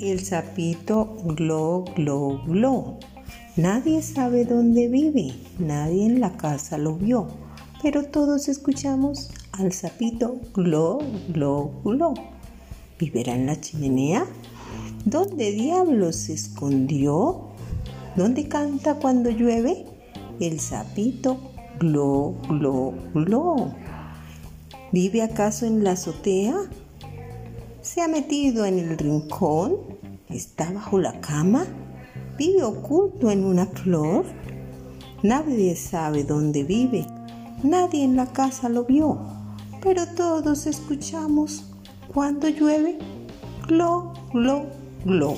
el sapito glo, glo, glo. Nadie sabe dónde vive, nadie en la casa lo vio, pero todos escuchamos al sapito glo, glo, glo. ¿Viverá en la chimenea? ¿Dónde diablos se escondió? ¿Dónde canta cuando llueve? El sapito glo, glo, glo. ¿Vive acaso en la azotea? ¿Se ha metido en el rincón? ¿Está bajo la cama? ¿Vive oculto en una flor? Nadie sabe dónde vive, nadie en la casa lo vio, pero todos escuchamos cuando llueve, glo, glo, glo.